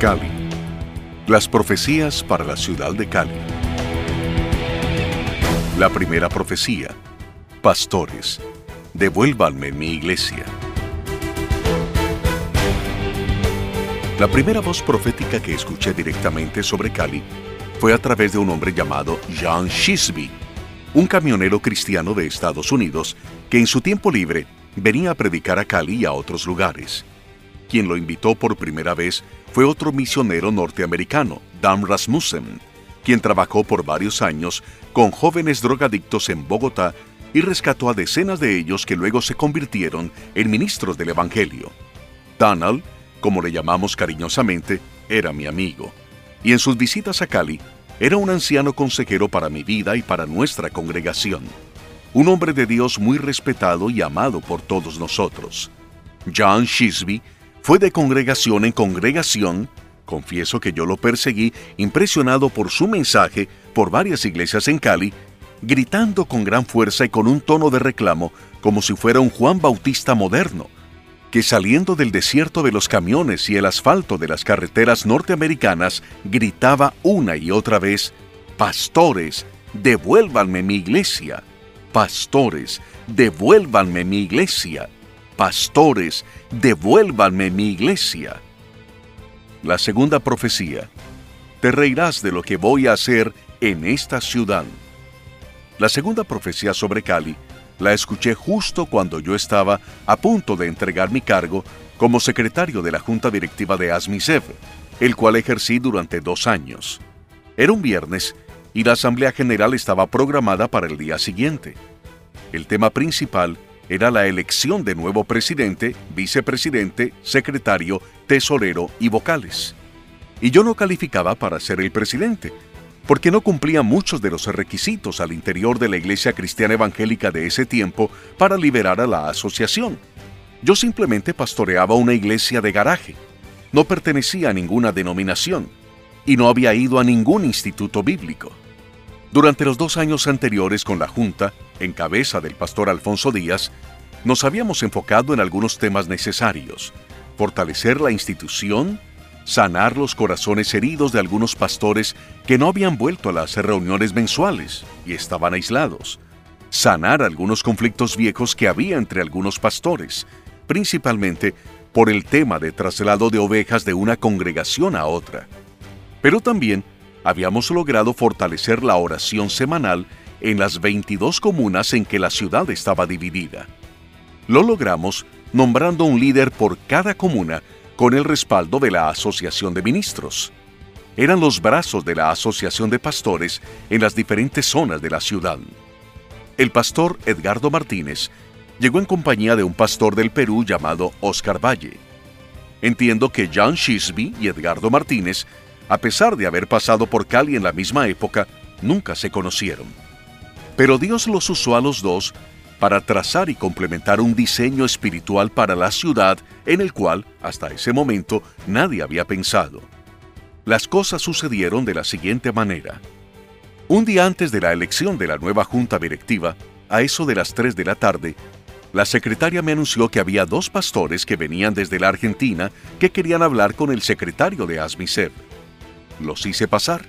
Cali. Las profecías para la ciudad de Cali. La primera profecía. Pastores, devuélvanme mi iglesia. La primera voz profética que escuché directamente sobre Cali fue a través de un hombre llamado John Shisby, un camionero cristiano de Estados Unidos que en su tiempo libre venía a predicar a Cali y a otros lugares. Quien lo invitó por primera vez fue otro misionero norteamericano, Dan Rasmussen, quien trabajó por varios años con jóvenes drogadictos en Bogotá y rescató a decenas de ellos que luego se convirtieron en ministros del Evangelio. Donald, como le llamamos cariñosamente, era mi amigo, y en sus visitas a Cali era un anciano consejero para mi vida y para nuestra congregación. Un hombre de Dios muy respetado y amado por todos nosotros. John Shisby fue de congregación en congregación, confieso que yo lo perseguí, impresionado por su mensaje por varias iglesias en Cali, gritando con gran fuerza y con un tono de reclamo como si fuera un Juan Bautista moderno, que saliendo del desierto de los camiones y el asfalto de las carreteras norteamericanas gritaba una y otra vez, Pastores, devuélvanme mi iglesia. Pastores, devuélvanme mi iglesia pastores, devuélvanme mi iglesia. La segunda profecía, te reirás de lo que voy a hacer en esta ciudad. La segunda profecía sobre Cali la escuché justo cuando yo estaba a punto de entregar mi cargo como secretario de la Junta Directiva de ASMISEV, el cual ejercí durante dos años. Era un viernes y la Asamblea General estaba programada para el día siguiente. El tema principal era la elección de nuevo presidente, vicepresidente, secretario, tesorero y vocales. Y yo no calificaba para ser el presidente, porque no cumplía muchos de los requisitos al interior de la Iglesia Cristiana Evangélica de ese tiempo para liberar a la asociación. Yo simplemente pastoreaba una iglesia de garaje, no pertenecía a ninguna denominación y no había ido a ningún instituto bíblico. Durante los dos años anteriores con la Junta, en cabeza del pastor Alfonso Díaz, nos habíamos enfocado en algunos temas necesarios, fortalecer la institución, sanar los corazones heridos de algunos pastores que no habían vuelto a las reuniones mensuales y estaban aislados, sanar algunos conflictos viejos que había entre algunos pastores, principalmente por el tema de traslado de ovejas de una congregación a otra. Pero también habíamos logrado fortalecer la oración semanal en las 22 comunas en que la ciudad estaba dividida. Lo logramos nombrando un líder por cada comuna con el respaldo de la Asociación de Ministros. Eran los brazos de la Asociación de Pastores en las diferentes zonas de la ciudad. El pastor Edgardo Martínez llegó en compañía de un pastor del Perú llamado Oscar Valle. Entiendo que John Shisby y Edgardo Martínez a pesar de haber pasado por Cali en la misma época, nunca se conocieron. Pero Dios los usó a los dos para trazar y complementar un diseño espiritual para la ciudad en el cual, hasta ese momento, nadie había pensado. Las cosas sucedieron de la siguiente manera. Un día antes de la elección de la nueva junta directiva, a eso de las 3 de la tarde, la secretaria me anunció que había dos pastores que venían desde la Argentina que querían hablar con el secretario de ASMISEB los hice pasar.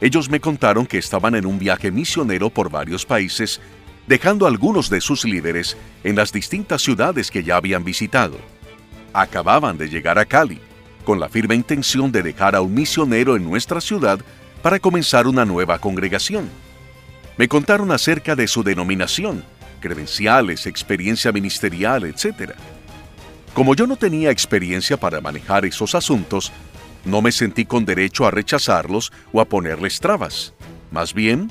Ellos me contaron que estaban en un viaje misionero por varios países, dejando algunos de sus líderes en las distintas ciudades que ya habían visitado. Acababan de llegar a Cali, con la firme intención de dejar a un misionero en nuestra ciudad para comenzar una nueva congregación. Me contaron acerca de su denominación, credenciales, experiencia ministerial, etc. Como yo no tenía experiencia para manejar esos asuntos, no me sentí con derecho a rechazarlos o a ponerles trabas. Más bien,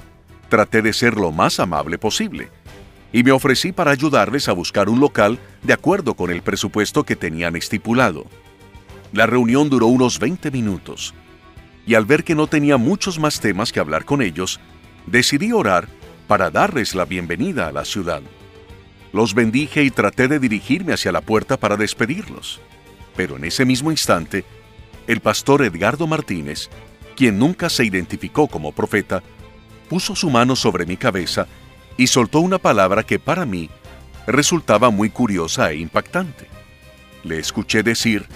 traté de ser lo más amable posible y me ofrecí para ayudarles a buscar un local de acuerdo con el presupuesto que tenían estipulado. La reunión duró unos 20 minutos y al ver que no tenía muchos más temas que hablar con ellos, decidí orar para darles la bienvenida a la ciudad. Los bendije y traté de dirigirme hacia la puerta para despedirlos. Pero en ese mismo instante, el pastor Edgardo Martínez, quien nunca se identificó como profeta, puso su mano sobre mi cabeza y soltó una palabra que para mí resultaba muy curiosa e impactante. Le escuché decir,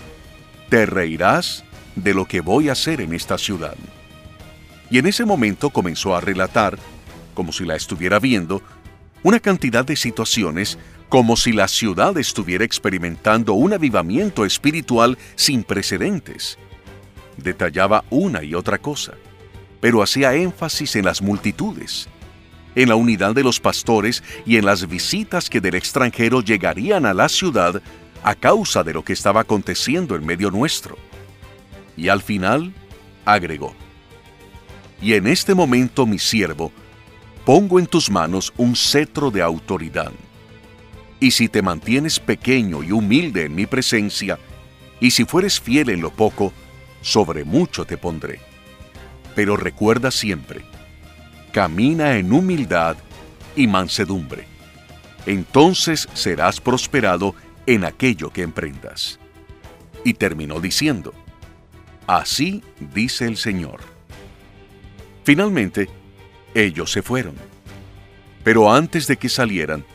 te reirás de lo que voy a hacer en esta ciudad. Y en ese momento comenzó a relatar, como si la estuviera viendo, una cantidad de situaciones como si la ciudad estuviera experimentando un avivamiento espiritual sin precedentes. Detallaba una y otra cosa, pero hacía énfasis en las multitudes, en la unidad de los pastores y en las visitas que del extranjero llegarían a la ciudad a causa de lo que estaba aconteciendo en medio nuestro. Y al final, agregó, Y en este momento, mi siervo, pongo en tus manos un cetro de autoridad. Y si te mantienes pequeño y humilde en mi presencia, y si fueres fiel en lo poco, sobre mucho te pondré. Pero recuerda siempre, camina en humildad y mansedumbre. Entonces serás prosperado en aquello que emprendas. Y terminó diciendo, Así dice el Señor. Finalmente, ellos se fueron. Pero antes de que salieran,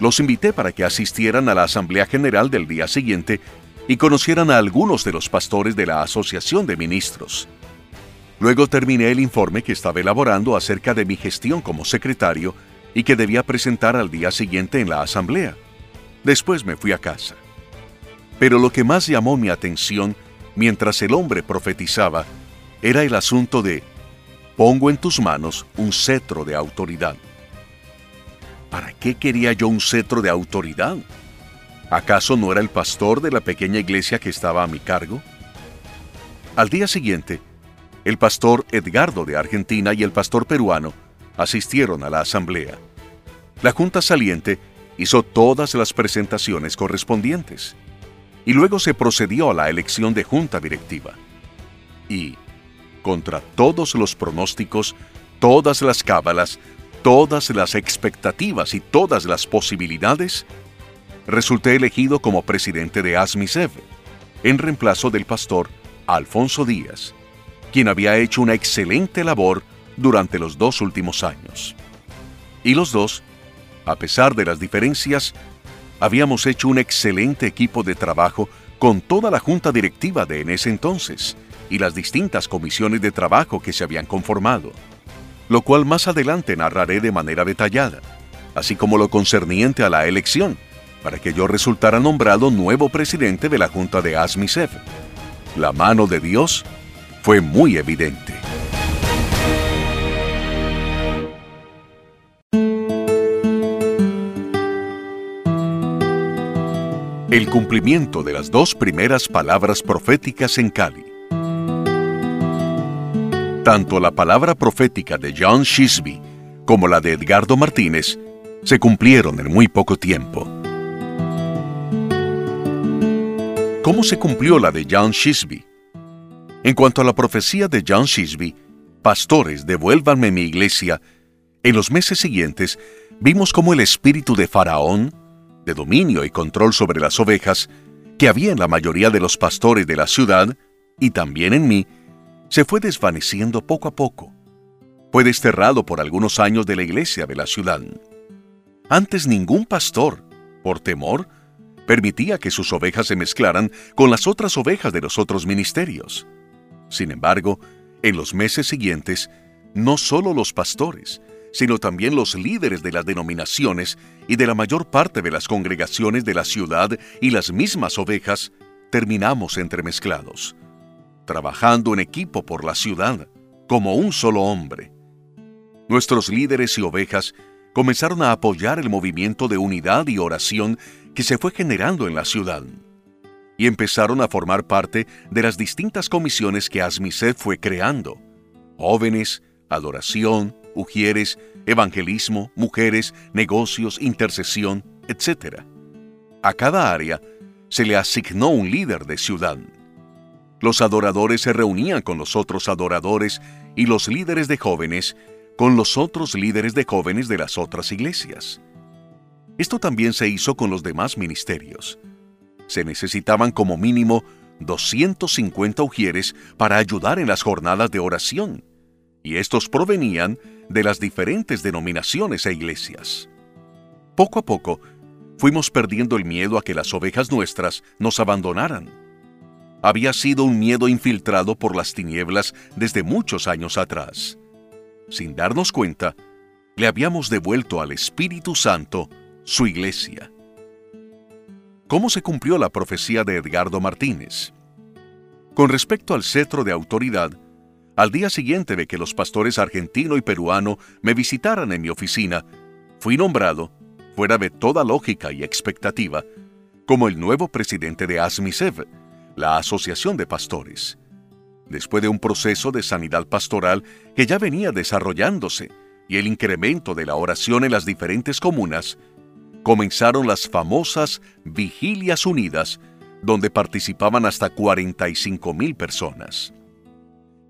los invité para que asistieran a la Asamblea General del día siguiente y conocieran a algunos de los pastores de la Asociación de Ministros. Luego terminé el informe que estaba elaborando acerca de mi gestión como secretario y que debía presentar al día siguiente en la asamblea. Después me fui a casa. Pero lo que más llamó mi atención mientras el hombre profetizaba era el asunto de pongo en tus manos un cetro de autoridad. ¿Para qué quería yo un cetro de autoridad? ¿Acaso no era el pastor de la pequeña iglesia que estaba a mi cargo? Al día siguiente, el pastor Edgardo de Argentina y el pastor peruano asistieron a la asamblea. La junta saliente hizo todas las presentaciones correspondientes y luego se procedió a la elección de junta directiva. Y, contra todos los pronósticos, todas las cábalas, todas las expectativas y todas las posibilidades, resulté elegido como presidente de ASMISEV, en reemplazo del pastor Alfonso Díaz, quien había hecho una excelente labor durante los dos últimos años. Y los dos, a pesar de las diferencias, habíamos hecho un excelente equipo de trabajo con toda la junta directiva de en ese entonces y las distintas comisiones de trabajo que se habían conformado, lo cual más adelante narraré de manera detallada, así como lo concerniente a la elección, para que yo resultara nombrado nuevo presidente de la Junta de ASMISEF. La mano de Dios fue muy evidente. El cumplimiento de las dos primeras palabras proféticas en Cali. Tanto la palabra profética de John Shisby como la de Edgardo Martínez se cumplieron en muy poco tiempo. ¿Cómo se cumplió la de John Shisby? En cuanto a la profecía de John Shisby, Pastores, devuélvanme mi iglesia, en los meses siguientes vimos cómo el espíritu de Faraón, de dominio y control sobre las ovejas, que había en la mayoría de los pastores de la ciudad, y también en mí, se fue desvaneciendo poco a poco. Fue desterrado por algunos años de la iglesia de la ciudad. Antes ningún pastor, por temor, permitía que sus ovejas se mezclaran con las otras ovejas de los otros ministerios. Sin embargo, en los meses siguientes, no solo los pastores, sino también los líderes de las denominaciones y de la mayor parte de las congregaciones de la ciudad y las mismas ovejas, terminamos entremezclados, trabajando en equipo por la ciudad, como un solo hombre. Nuestros líderes y ovejas comenzaron a apoyar el movimiento de unidad y oración que se fue generando en la ciudad y empezaron a formar parte de las distintas comisiones que Asmiset fue creando. Jóvenes, adoración, ujieres, evangelismo, mujeres, negocios, intercesión, etc. A cada área se le asignó un líder de ciudad. Los adoradores se reunían con los otros adoradores y los líderes de jóvenes con los otros líderes de jóvenes de las otras iglesias. Esto también se hizo con los demás ministerios se necesitaban como mínimo 250 ujieres para ayudar en las jornadas de oración, y estos provenían de las diferentes denominaciones e iglesias. Poco a poco, fuimos perdiendo el miedo a que las ovejas nuestras nos abandonaran. Había sido un miedo infiltrado por las tinieblas desde muchos años atrás. Sin darnos cuenta, le habíamos devuelto al Espíritu Santo su iglesia. ¿Cómo se cumplió la profecía de Edgardo Martínez? Con respecto al cetro de autoridad, al día siguiente de que los pastores argentino y peruano me visitaran en mi oficina, fui nombrado, fuera de toda lógica y expectativa, como el nuevo presidente de ASMISEV, la Asociación de Pastores. Después de un proceso de sanidad pastoral que ya venía desarrollándose y el incremento de la oración en las diferentes comunas, comenzaron las famosas Vigilias Unidas, donde participaban hasta 45 mil personas.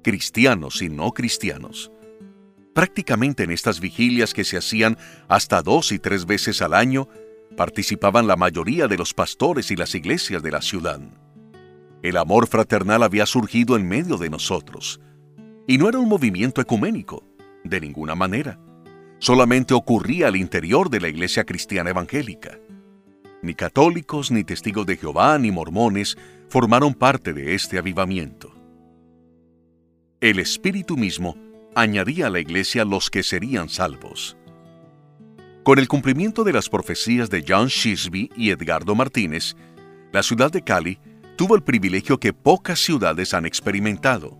Cristianos y no cristianos. Prácticamente en estas vigilias que se hacían hasta dos y tres veces al año, participaban la mayoría de los pastores y las iglesias de la ciudad. El amor fraternal había surgido en medio de nosotros, y no era un movimiento ecuménico, de ninguna manera. Solamente ocurría al interior de la iglesia cristiana evangélica. Ni católicos, ni testigos de Jehová, ni mormones formaron parte de este avivamiento. El Espíritu mismo añadía a la iglesia los que serían salvos. Con el cumplimiento de las profecías de John Shisby y Edgardo Martínez, la ciudad de Cali tuvo el privilegio que pocas ciudades han experimentado.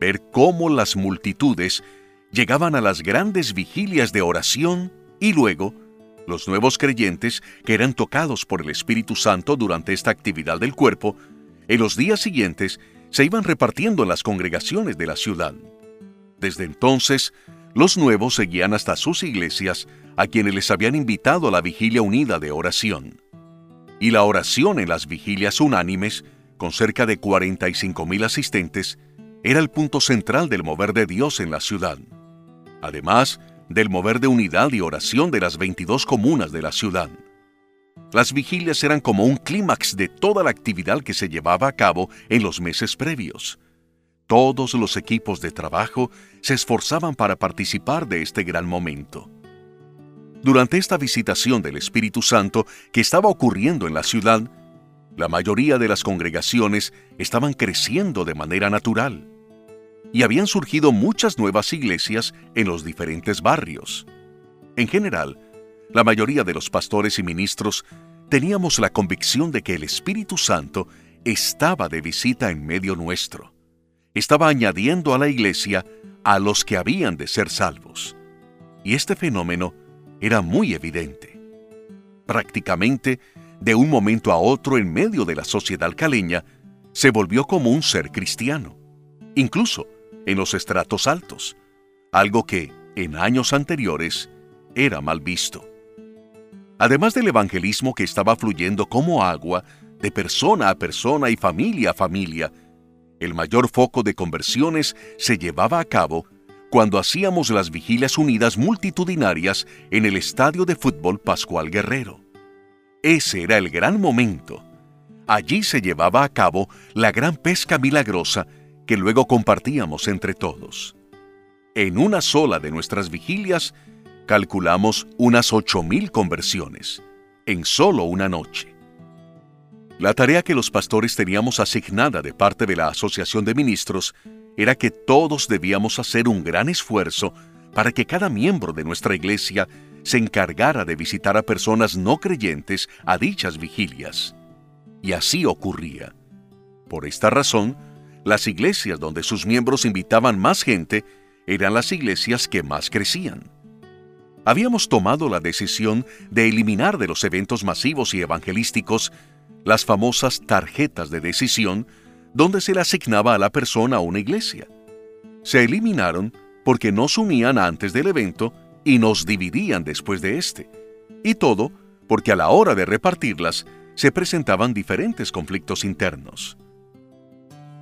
Ver cómo las multitudes llegaban a las grandes vigilias de oración y luego los nuevos creyentes que eran tocados por el Espíritu Santo durante esta actividad del cuerpo, en los días siguientes se iban repartiendo en las congregaciones de la ciudad. Desde entonces, los nuevos seguían hasta sus iglesias a quienes les habían invitado a la vigilia unida de oración. Y la oración en las vigilias unánimes, con cerca de 45 mil asistentes, era el punto central del mover de Dios en la ciudad. Además, del mover de unidad y oración de las 22 comunas de la ciudad. Las vigilias eran como un clímax de toda la actividad que se llevaba a cabo en los meses previos. Todos los equipos de trabajo se esforzaban para participar de este gran momento. Durante esta visitación del Espíritu Santo que estaba ocurriendo en la ciudad, la mayoría de las congregaciones estaban creciendo de manera natural y habían surgido muchas nuevas iglesias en los diferentes barrios. En general, la mayoría de los pastores y ministros teníamos la convicción de que el Espíritu Santo estaba de visita en medio nuestro. Estaba añadiendo a la iglesia a los que habían de ser salvos. Y este fenómeno era muy evidente. Prácticamente, de un momento a otro en medio de la sociedad caleña, se volvió como un ser cristiano. Incluso, en los estratos altos, algo que, en años anteriores, era mal visto. Además del evangelismo que estaba fluyendo como agua, de persona a persona y familia a familia, el mayor foco de conversiones se llevaba a cabo cuando hacíamos las vigilias unidas multitudinarias en el estadio de fútbol Pascual Guerrero. Ese era el gran momento. Allí se llevaba a cabo la gran pesca milagrosa que luego compartíamos entre todos. En una sola de nuestras vigilias calculamos unas 8.000 conversiones, en solo una noche. La tarea que los pastores teníamos asignada de parte de la Asociación de Ministros era que todos debíamos hacer un gran esfuerzo para que cada miembro de nuestra iglesia se encargara de visitar a personas no creyentes a dichas vigilias. Y así ocurría. Por esta razón, las iglesias donde sus miembros invitaban más gente eran las iglesias que más crecían. Habíamos tomado la decisión de eliminar de los eventos masivos y evangelísticos las famosas tarjetas de decisión donde se le asignaba a la persona una iglesia. Se eliminaron porque nos unían antes del evento y nos dividían después de este. Y todo porque a la hora de repartirlas se presentaban diferentes conflictos internos.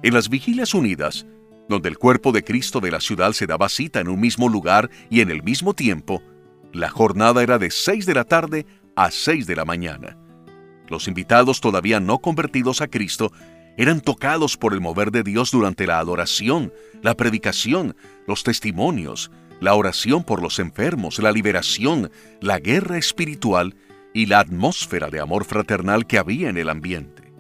En las vigilias unidas, donde el cuerpo de Cristo de la ciudad se daba cita en un mismo lugar y en el mismo tiempo, la jornada era de 6 de la tarde a 6 de la mañana. Los invitados todavía no convertidos a Cristo eran tocados por el mover de Dios durante la adoración, la predicación, los testimonios, la oración por los enfermos, la liberación, la guerra espiritual y la atmósfera de amor fraternal que había en el ambiente.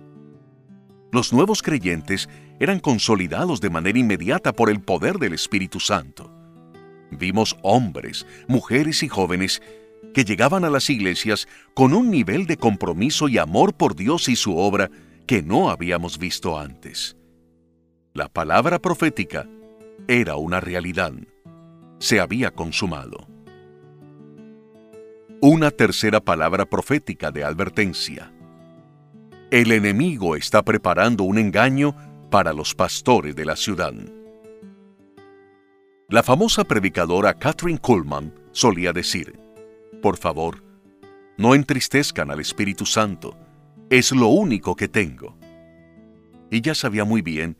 Los nuevos creyentes eran consolidados de manera inmediata por el poder del Espíritu Santo. Vimos hombres, mujeres y jóvenes que llegaban a las iglesias con un nivel de compromiso y amor por Dios y su obra que no habíamos visto antes. La palabra profética era una realidad. Se había consumado. Una tercera palabra profética de advertencia. El enemigo está preparando un engaño para los pastores de la ciudad. La famosa predicadora Catherine Kuhlman solía decir, por favor, no entristezcan al Espíritu Santo, es lo único que tengo. Ella sabía muy bien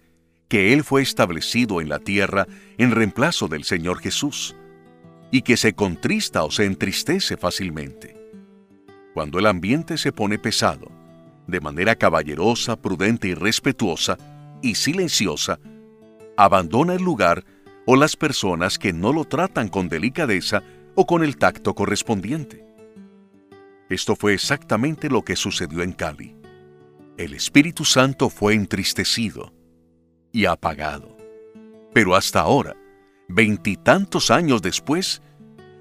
que Él fue establecido en la tierra en reemplazo del Señor Jesús, y que se contrista o se entristece fácilmente. Cuando el ambiente se pone pesado, de manera caballerosa, prudente y respetuosa, y silenciosa, abandona el lugar o las personas que no lo tratan con delicadeza o con el tacto correspondiente. Esto fue exactamente lo que sucedió en Cali. El Espíritu Santo fue entristecido y apagado. Pero hasta ahora, veintitantos años después,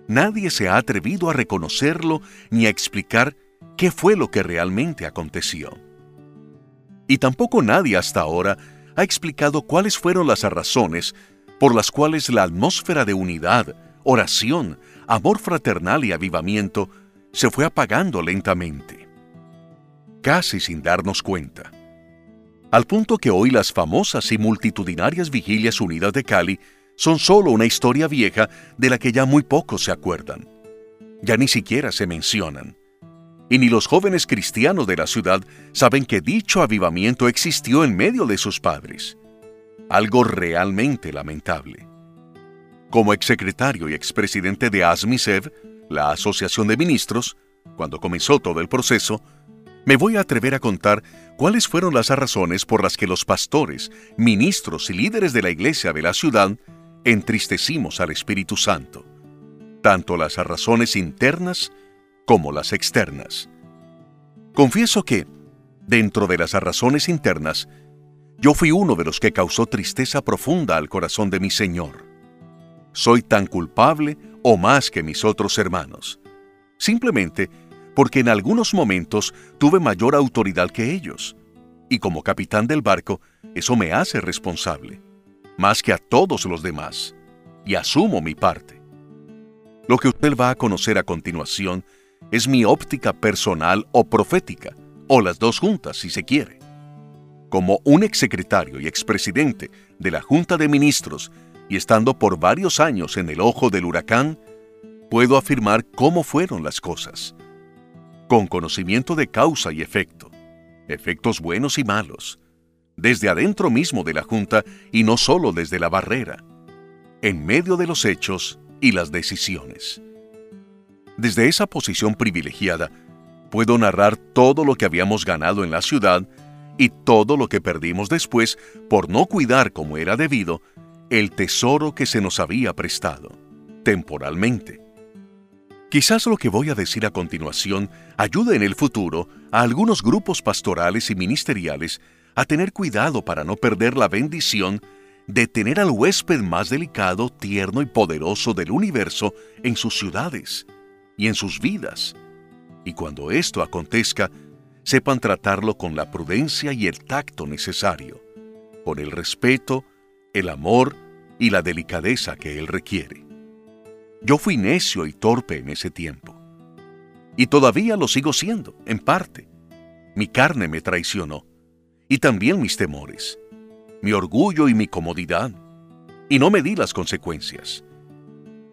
nadie se ha atrevido a reconocerlo ni a explicar qué fue lo que realmente aconteció. Y tampoco nadie hasta ahora ha explicado cuáles fueron las razones por las cuales la atmósfera de unidad, oración, amor fraternal y avivamiento se fue apagando lentamente, casi sin darnos cuenta, al punto que hoy las famosas y multitudinarias vigilias unidas de Cali son solo una historia vieja de la que ya muy pocos se acuerdan. Ya ni siquiera se mencionan. Y ni los jóvenes cristianos de la ciudad saben que dicho avivamiento existió en medio de sus padres. Algo realmente lamentable. Como exsecretario y expresidente de ASMISEV, la Asociación de Ministros, cuando comenzó todo el proceso, me voy a atrever a contar cuáles fueron las razones por las que los pastores, ministros y líderes de la iglesia de la ciudad entristecimos al Espíritu Santo, tanto las razones internas como las externas. Confieso que, dentro de las razones internas, yo fui uno de los que causó tristeza profunda al corazón de mi Señor soy tan culpable o más que mis otros hermanos. Simplemente porque en algunos momentos tuve mayor autoridad que ellos. Y como capitán del barco, eso me hace responsable, más que a todos los demás, y asumo mi parte. Lo que usted va a conocer a continuación es mi óptica personal o profética, o las dos juntas si se quiere. Como un exsecretario y expresidente de la Junta de Ministros y estando por varios años en el ojo del huracán, puedo afirmar cómo fueron las cosas. Con conocimiento de causa y efecto, efectos buenos y malos, desde adentro mismo de la Junta y no solo desde la barrera, en medio de los hechos y las decisiones. Desde esa posición privilegiada, puedo narrar todo lo que habíamos ganado en la ciudad y todo lo que perdimos después por no cuidar como era debido el tesoro que se nos había prestado, temporalmente. Quizás lo que voy a decir a continuación ayude en el futuro a algunos grupos pastorales y ministeriales a tener cuidado para no perder la bendición de tener al huésped más delicado, tierno y poderoso del universo en sus ciudades y en sus vidas. Y cuando esto acontezca, sepan tratarlo con la prudencia y el tacto necesario, con el respeto, el amor y la delicadeza que Él requiere. Yo fui necio y torpe en ese tiempo. Y todavía lo sigo siendo, en parte. Mi carne me traicionó, y también mis temores, mi orgullo y mi comodidad, y no me di las consecuencias.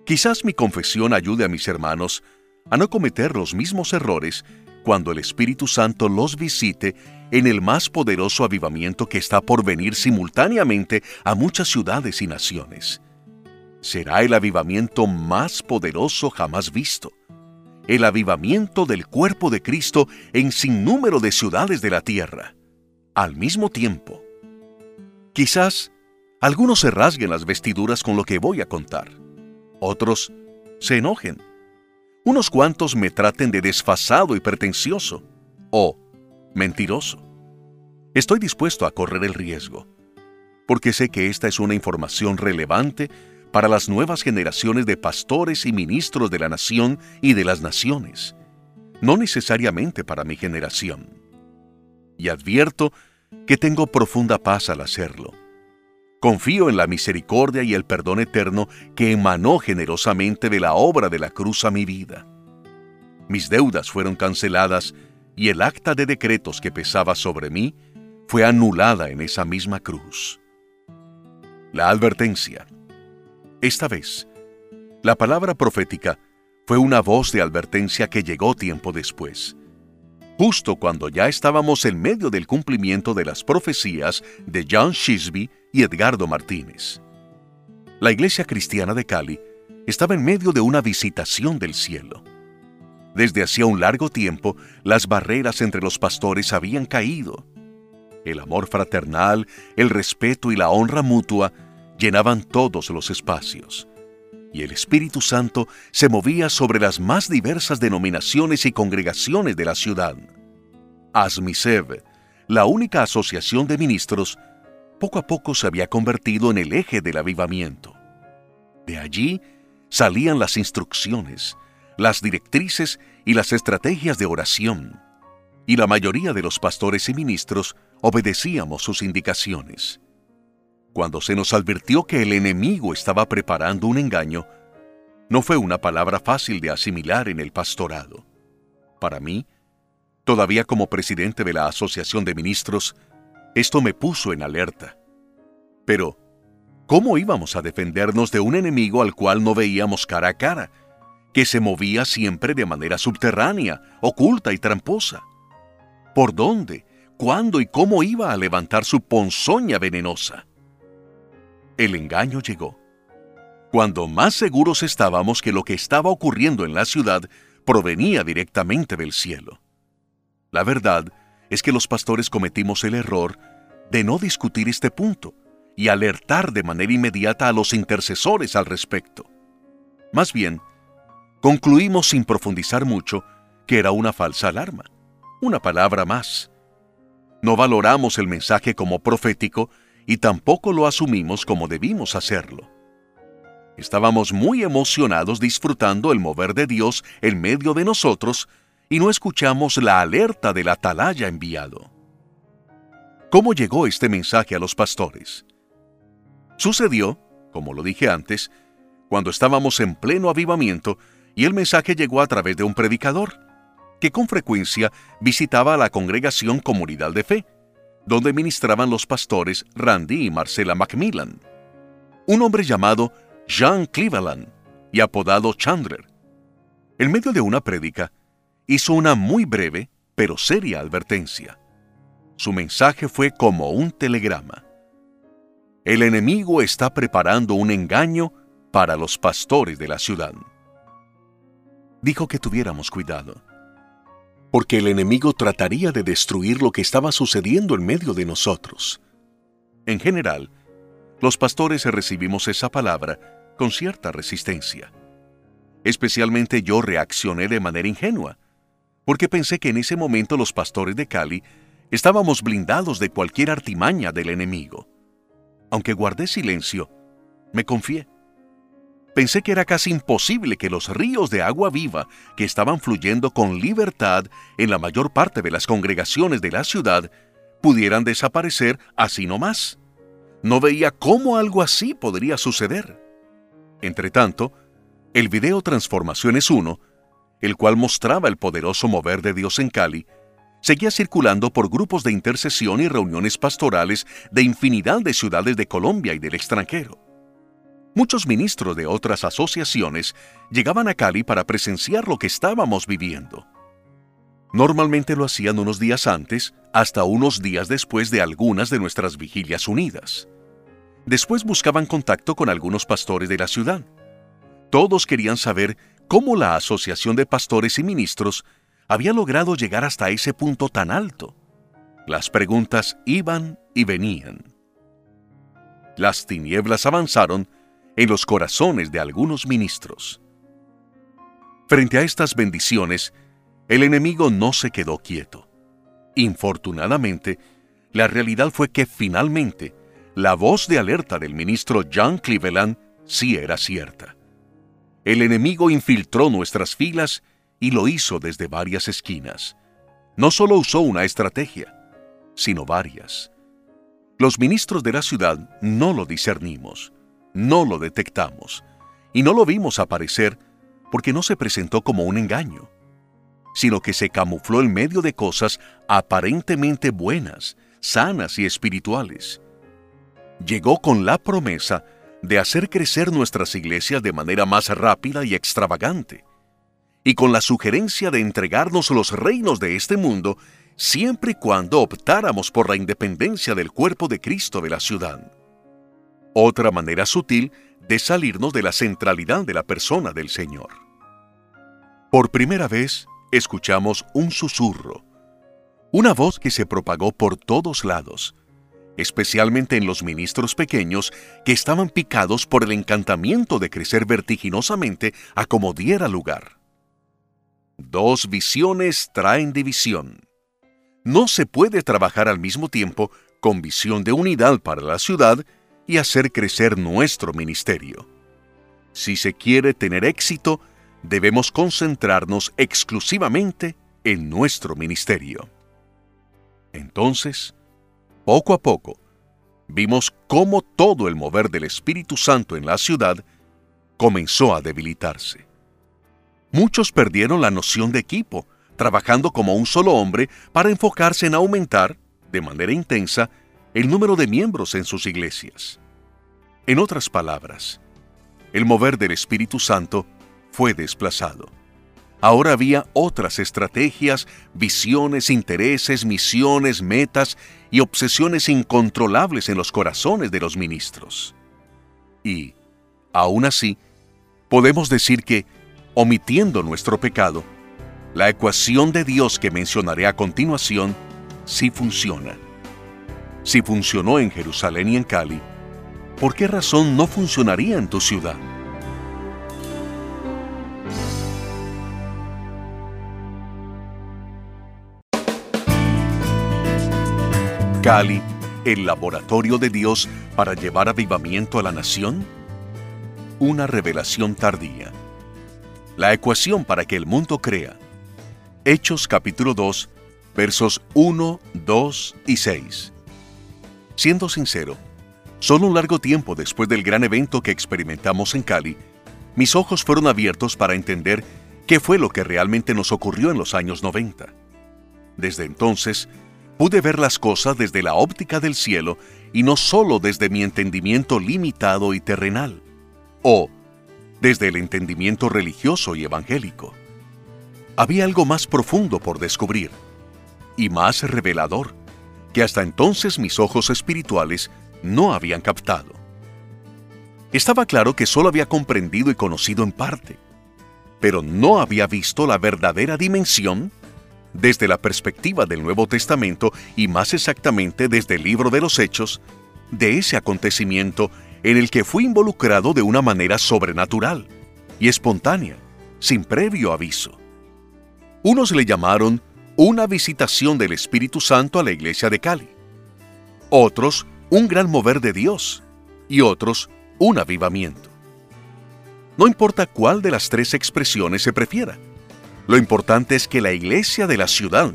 Quizás mi confesión ayude a mis hermanos a no cometer los mismos errores cuando el Espíritu Santo los visite en el más poderoso avivamiento que está por venir simultáneamente a muchas ciudades y naciones. Será el avivamiento más poderoso jamás visto. El avivamiento del cuerpo de Cristo en sinnúmero de ciudades de la tierra. Al mismo tiempo. Quizás algunos se rasguen las vestiduras con lo que voy a contar. Otros se enojen unos cuantos me traten de desfasado y pretencioso o mentiroso. Estoy dispuesto a correr el riesgo, porque sé que esta es una información relevante para las nuevas generaciones de pastores y ministros de la nación y de las naciones, no necesariamente para mi generación. Y advierto que tengo profunda paz al hacerlo. Confío en la misericordia y el perdón eterno que emanó generosamente de la obra de la cruz a mi vida. Mis deudas fueron canceladas y el acta de decretos que pesaba sobre mí fue anulada en esa misma cruz. La advertencia. Esta vez, la palabra profética fue una voz de advertencia que llegó tiempo después, justo cuando ya estábamos en medio del cumplimiento de las profecías de John Shisby y Edgardo Martínez. La iglesia cristiana de Cali estaba en medio de una visitación del cielo. Desde hacía un largo tiempo, las barreras entre los pastores habían caído el amor fraternal, el respeto y la honra mutua llenaban todos los espacios. Y el Espíritu Santo se movía sobre las más diversas denominaciones y congregaciones de la ciudad. Asmisev, la única asociación de ministros, poco a poco se había convertido en el eje del avivamiento. De allí salían las instrucciones, las directrices y las estrategias de oración, y la mayoría de los pastores y ministros obedecíamos sus indicaciones. Cuando se nos advirtió que el enemigo estaba preparando un engaño, no fue una palabra fácil de asimilar en el pastorado. Para mí, todavía como presidente de la Asociación de Ministros, esto me puso en alerta. Pero, ¿cómo íbamos a defendernos de un enemigo al cual no veíamos cara a cara, que se movía siempre de manera subterránea, oculta y tramposa? ¿Por dónde cuándo y cómo iba a levantar su ponzoña venenosa. El engaño llegó. Cuando más seguros estábamos que lo que estaba ocurriendo en la ciudad provenía directamente del cielo. La verdad es que los pastores cometimos el error de no discutir este punto y alertar de manera inmediata a los intercesores al respecto. Más bien, concluimos sin profundizar mucho que era una falsa alarma, una palabra más, no valoramos el mensaje como profético y tampoco lo asumimos como debimos hacerlo. Estábamos muy emocionados disfrutando el mover de Dios en medio de nosotros y no escuchamos la alerta del atalaya enviado. ¿Cómo llegó este mensaje a los pastores? Sucedió, como lo dije antes, cuando estábamos en pleno avivamiento y el mensaje llegó a través de un predicador que con frecuencia visitaba a la congregación Comunidad de Fe, donde ministraban los pastores Randy y Marcela Macmillan. Un hombre llamado Jean Cleveland y apodado Chandler. En medio de una prédica, hizo una muy breve pero seria advertencia. Su mensaje fue como un telegrama. El enemigo está preparando un engaño para los pastores de la ciudad. Dijo que tuviéramos cuidado porque el enemigo trataría de destruir lo que estaba sucediendo en medio de nosotros. En general, los pastores recibimos esa palabra con cierta resistencia. Especialmente yo reaccioné de manera ingenua, porque pensé que en ese momento los pastores de Cali estábamos blindados de cualquier artimaña del enemigo. Aunque guardé silencio, me confié. Pensé que era casi imposible que los ríos de agua viva que estaban fluyendo con libertad en la mayor parte de las congregaciones de la ciudad pudieran desaparecer así nomás. No veía cómo algo así podría suceder. Entretanto, el video Transformaciones 1, el cual mostraba el poderoso mover de Dios en Cali, seguía circulando por grupos de intercesión y reuniones pastorales de infinidad de ciudades de Colombia y del extranjero. Muchos ministros de otras asociaciones llegaban a Cali para presenciar lo que estábamos viviendo. Normalmente lo hacían unos días antes, hasta unos días después de algunas de nuestras vigilias unidas. Después buscaban contacto con algunos pastores de la ciudad. Todos querían saber cómo la Asociación de Pastores y Ministros había logrado llegar hasta ese punto tan alto. Las preguntas iban y venían. Las tinieblas avanzaron en los corazones de algunos ministros. Frente a estas bendiciones, el enemigo no se quedó quieto. Infortunadamente, La realidad fue que finalmente la voz de alerta del ministro John Cleveland sí era cierta. El enemigo infiltró nuestras filas y lo hizo desde varias esquinas. No solo usó una estrategia, sino varias. Los ministros de la ciudad no lo discernimos, no lo detectamos, y no lo vimos aparecer porque no se presentó como un engaño, sino que se camufló en medio de cosas aparentemente buenas, sanas y espirituales. Llegó con la promesa de hacer crecer nuestras iglesias de manera más rápida y extravagante, y con la sugerencia de entregarnos los reinos de este mundo siempre y cuando optáramos por la independencia del cuerpo de Cristo de la ciudad. Otra manera sutil de salirnos de la centralidad de la persona del Señor. Por primera vez escuchamos un susurro, una voz que se propagó por todos lados, especialmente en los ministros pequeños que estaban picados por el encantamiento de crecer vertiginosamente a como diera lugar. Dos visiones traen división. No se puede trabajar al mismo tiempo con visión de unidad para la ciudad y hacer crecer nuestro ministerio. Si se quiere tener éxito, debemos concentrarnos exclusivamente en nuestro ministerio. Entonces, poco a poco, vimos cómo todo el mover del Espíritu Santo en la ciudad comenzó a debilitarse. Muchos perdieron la noción de equipo, trabajando como un solo hombre para enfocarse en aumentar, de manera intensa, el número de miembros en sus iglesias. En otras palabras, el mover del Espíritu Santo fue desplazado. Ahora había otras estrategias, visiones, intereses, misiones, metas y obsesiones incontrolables en los corazones de los ministros. Y, aún así, podemos decir que, omitiendo nuestro pecado, la ecuación de Dios que mencionaré a continuación sí funciona. Si funcionó en Jerusalén y en Cali, ¿por qué razón no funcionaría en tu ciudad? Cali, el laboratorio de Dios para llevar avivamiento a la nación? Una revelación tardía. La ecuación para que el mundo crea. Hechos capítulo 2, versos 1, 2 y 6. Siendo sincero, solo un largo tiempo después del gran evento que experimentamos en Cali, mis ojos fueron abiertos para entender qué fue lo que realmente nos ocurrió en los años 90. Desde entonces, pude ver las cosas desde la óptica del cielo y no solo desde mi entendimiento limitado y terrenal, o desde el entendimiento religioso y evangélico. Había algo más profundo por descubrir y más revelador que hasta entonces mis ojos espirituales no habían captado. Estaba claro que solo había comprendido y conocido en parte, pero no había visto la verdadera dimensión desde la perspectiva del Nuevo Testamento y más exactamente desde el libro de los Hechos, de ese acontecimiento en el que fui involucrado de una manera sobrenatural y espontánea, sin previo aviso. Unos le llamaron una visitación del Espíritu Santo a la iglesia de Cali, otros un gran mover de Dios. Y otros un avivamiento. No importa cuál de las tres expresiones se prefiera, lo importante es que la iglesia de la ciudad,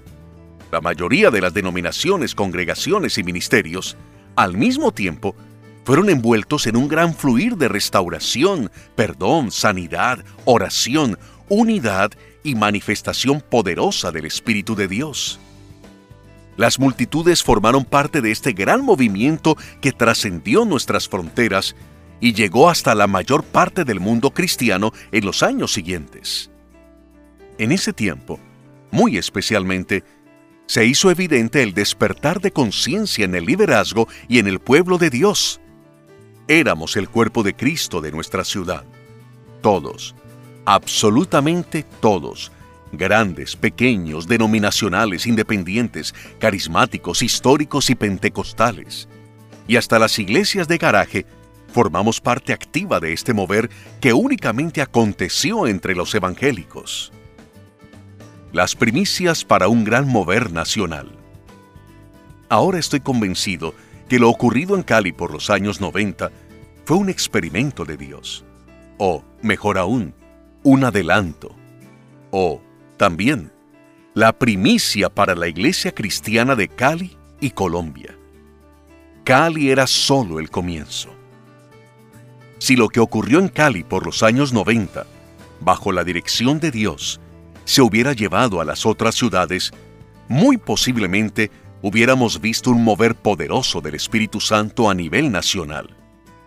la mayoría de las denominaciones, congregaciones y ministerios, al mismo tiempo, fueron envueltos en un gran fluir de restauración, perdón, sanidad, oración, unidad y manifestación poderosa del Espíritu de Dios. Las multitudes formaron parte de este gran movimiento que trascendió nuestras fronteras y llegó hasta la mayor parte del mundo cristiano en los años siguientes. En ese tiempo, muy especialmente, se hizo evidente el despertar de conciencia en el liderazgo y en el pueblo de Dios. Éramos el cuerpo de Cristo de nuestra ciudad. Todos, absolutamente todos, grandes, pequeños, denominacionales, independientes, carismáticos, históricos y pentecostales. Y hasta las iglesias de garaje formamos parte activa de este mover que únicamente aconteció entre los evangélicos las primicias para un gran mover nacional. ahora estoy convencido que lo ocurrido en Cali por los años 90 fue un experimento de Dios. O, mejor aún, un adelanto. O, también, la primicia para la iglesia cristiana de Cali y Colombia. Cali era solo el comienzo. Si lo que ocurrió en Cali por los años 90, bajo la dirección de Dios, se hubiera llevado a las otras ciudades, muy posiblemente hubiéramos visto un mover poderoso del Espíritu Santo a nivel nacional,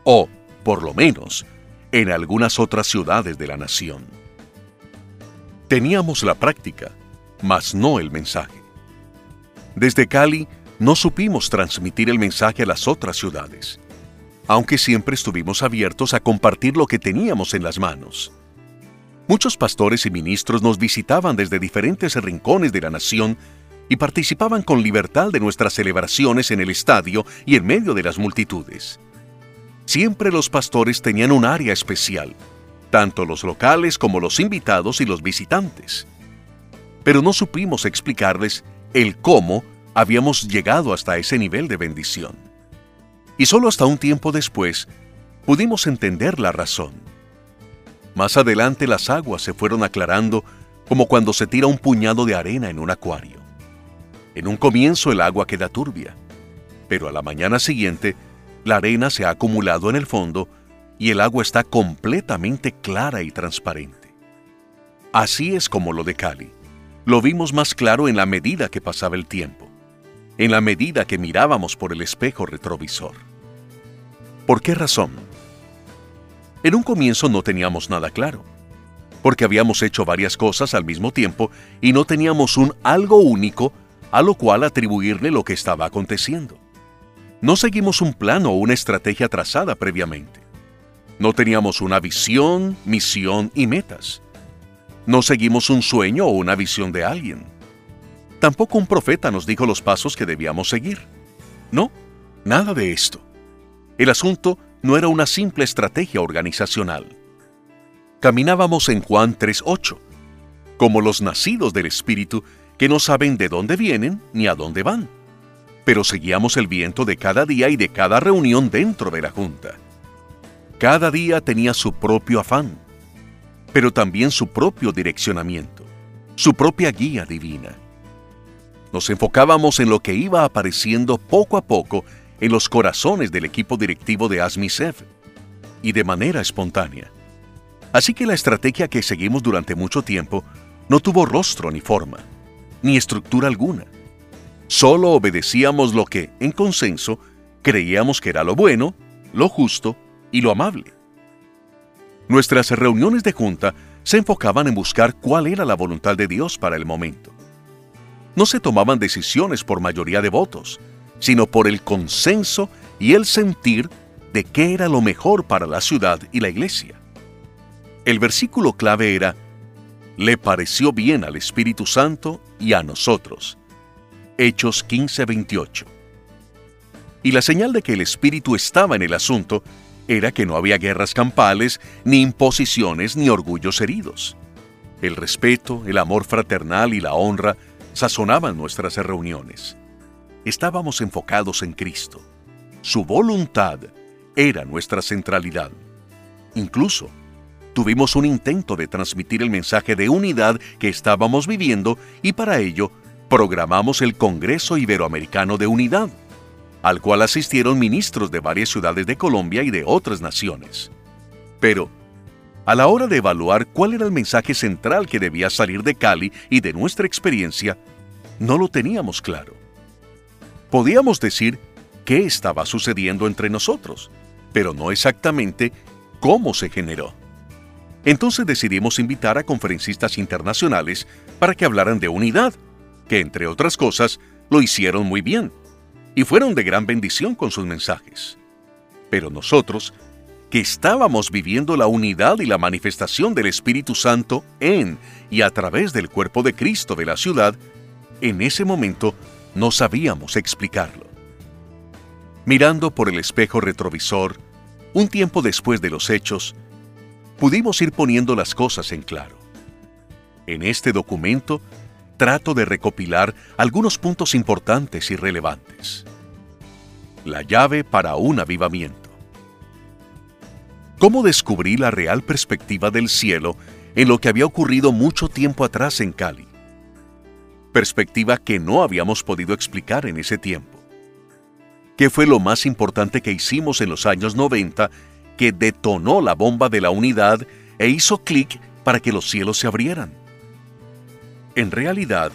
o, por lo menos, en algunas otras ciudades de la nación. Teníamos la práctica, mas no el mensaje. Desde Cali no supimos transmitir el mensaje a las otras ciudades, aunque siempre estuvimos abiertos a compartir lo que teníamos en las manos. Muchos pastores y ministros nos visitaban desde diferentes rincones de la nación y participaban con libertad de nuestras celebraciones en el estadio y en medio de las multitudes. Siempre los pastores tenían un área especial, tanto los locales como los invitados y los visitantes. Pero no supimos explicarles el cómo habíamos llegado hasta ese nivel de bendición. Y solo hasta un tiempo después pudimos entender la razón. Más adelante las aguas se fueron aclarando como cuando se tira un puñado de arena en un acuario. En un comienzo el agua queda turbia, pero a la mañana siguiente la arena se ha acumulado en el fondo y el agua está completamente clara y transparente. Así es como lo de Cali. Lo vimos más claro en la medida que pasaba el tiempo, en la medida que mirábamos por el espejo retrovisor. ¿Por qué razón? En un comienzo no teníamos nada claro, porque habíamos hecho varias cosas al mismo tiempo y no teníamos un algo único a lo cual atribuirle lo que estaba aconteciendo. No seguimos un plan o una estrategia trazada previamente. No teníamos una visión, misión y metas. No seguimos un sueño o una visión de alguien. Tampoco un profeta nos dijo los pasos que debíamos seguir. No, nada de esto. El asunto no era una simple estrategia organizacional. Caminábamos en Juan 3.8, como los nacidos del Espíritu que no saben de dónde vienen ni a dónde van pero seguíamos el viento de cada día y de cada reunión dentro de la Junta. Cada día tenía su propio afán, pero también su propio direccionamiento, su propia guía divina. Nos enfocábamos en lo que iba apareciendo poco a poco en los corazones del equipo directivo de ASMISEF y de manera espontánea. Así que la estrategia que seguimos durante mucho tiempo no tuvo rostro ni forma, ni estructura alguna Solo obedecíamos lo que, en consenso, creíamos que era lo bueno, lo justo y lo amable. Nuestras reuniones de junta se enfocaban en buscar cuál era la voluntad de Dios para el momento. No se tomaban decisiones por mayoría de votos, sino por el consenso y el sentir de qué era lo mejor para la ciudad y la iglesia. El versículo clave era, le pareció bien al Espíritu Santo y a nosotros Hechos 15:28. Y la señal de que el Espíritu estaba en el asunto era que no había guerras campales, ni imposiciones, ni orgullos heridos. El respeto, el amor fraternal y la honra sazonaban nuestras reuniones. Estábamos enfocados en Cristo. Su voluntad era nuestra centralidad. Incluso, tuvimos un intento de transmitir el mensaje de unidad que estábamos viviendo y para ello programamos el Congreso Iberoamericano de Unidad, al cual asistieron ministros de varias ciudades de Colombia y de otras naciones. Pero, a la hora de evaluar cuál era el mensaje central que debía salir de Cali y de nuestra experiencia, no lo teníamos claro. Podíamos decir qué estaba sucediendo entre nosotros, pero no exactamente cómo se generó. Entonces decidimos invitar a conferencistas internacionales para que hablaran de unidad que entre otras cosas lo hicieron muy bien y fueron de gran bendición con sus mensajes. Pero nosotros, que estábamos viviendo la unidad y la manifestación del Espíritu Santo en y a través del cuerpo de Cristo de la ciudad, en ese momento no sabíamos explicarlo. Mirando por el espejo retrovisor, un tiempo después de los hechos, pudimos ir poniendo las cosas en claro. En este documento trato de recopilar algunos puntos importantes y relevantes. La llave para un avivamiento. ¿Cómo descubrí la real perspectiva del cielo en lo que había ocurrido mucho tiempo atrás en Cali? Perspectiva que no habíamos podido explicar en ese tiempo. ¿Qué fue lo más importante que hicimos en los años 90 que detonó la bomba de la unidad e hizo clic para que los cielos se abrieran? En realidad,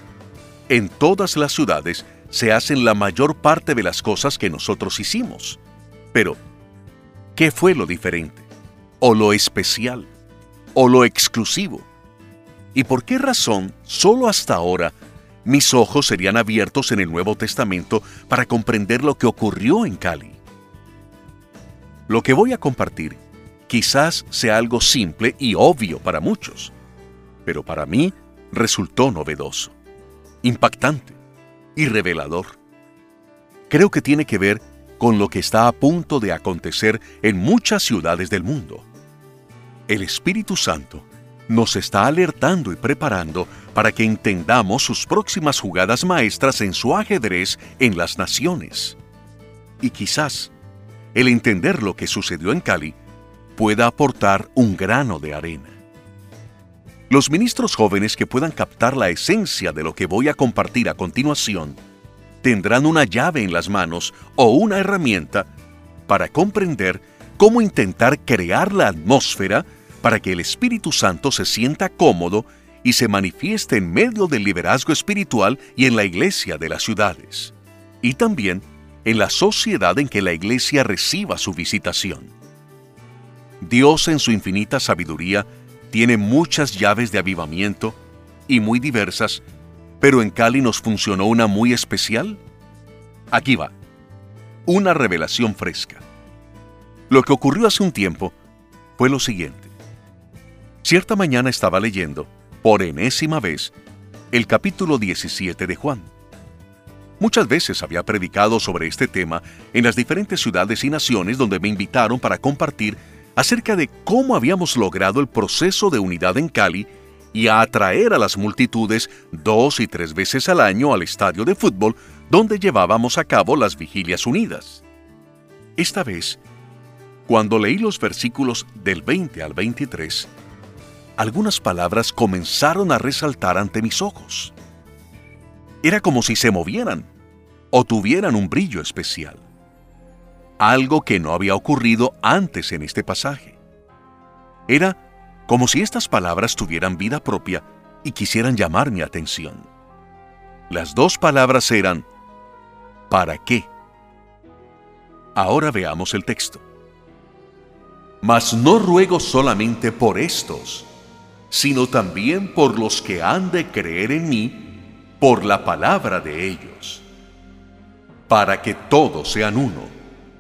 en todas las ciudades se hacen la mayor parte de las cosas que nosotros hicimos. Pero, ¿qué fue lo diferente? ¿O lo especial? ¿O lo exclusivo? ¿Y por qué razón solo hasta ahora mis ojos serían abiertos en el Nuevo Testamento para comprender lo que ocurrió en Cali. Lo que voy a compartir quizás sea algo simple y obvio para muchos, pero para mí resultó novedoso, impactante y revelador. Creo que tiene que ver con lo que está a punto de acontecer en muchas ciudades del mundo. El Espíritu Santo nos está alertando y preparando para que entendamos sus próximas jugadas maestras en su ajedrez en las naciones. Y quizás el entender lo que sucedió en Cali pueda aportar un grano de arena. Los ministros jóvenes que puedan captar la esencia de lo que voy a compartir a continuación tendrán una llave en las manos o una herramienta para comprender cómo intentar crear la atmósfera para que el Espíritu Santo se sienta cómodo y se manifieste en medio del liderazgo espiritual y en la iglesia de las ciudades, y también en la sociedad en que la iglesia reciba su visitación. Dios en su infinita sabiduría tiene muchas llaves de avivamiento y muy diversas, pero en Cali nos funcionó una muy especial. Aquí va, una revelación fresca. Lo que ocurrió hace un tiempo fue lo siguiente. Cierta mañana estaba leyendo, por enésima vez, el capítulo 17 de Juan. Muchas veces había predicado sobre este tema en las diferentes ciudades y naciones donde me invitaron para compartir acerca de cómo habíamos logrado el proceso de unidad en Cali y a atraer a las multitudes dos y tres veces al año al estadio de fútbol donde llevábamos a cabo las vigilias unidas. Esta vez, cuando leí los versículos del 20 al 23, algunas palabras comenzaron a resaltar ante mis ojos. Era como si se movieran o tuvieran un brillo especial. Algo que no había ocurrido antes en este pasaje. Era como si estas palabras tuvieran vida propia y quisieran llamar mi atención. Las dos palabras eran ¿para qué? Ahora veamos el texto. Mas no ruego solamente por estos, sino también por los que han de creer en mí por la palabra de ellos, para que todos sean uno,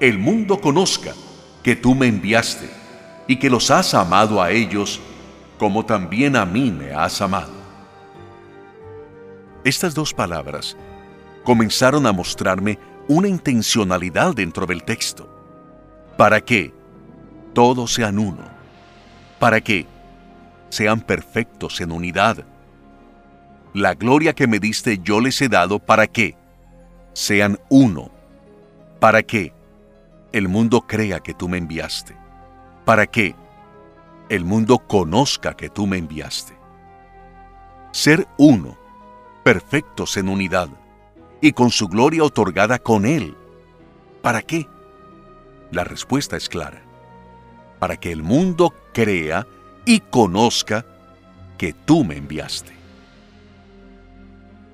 el mundo conozca que tú me enviaste y que los has amado a ellos como también a mí me has amado. Estas dos palabras comenzaron a mostrarme una intencionalidad dentro del texto, para que todos sean uno. Para que sean perfectos en unidad. La gloria que me diste yo les he dado para que sean uno, para que el mundo crea que tú me enviaste, para que el mundo conozca que tú me enviaste. Ser uno, perfectos en unidad, y con su gloria otorgada con Él. ¿Para qué? La respuesta es clara para que el mundo crea y conozca que tú me enviaste.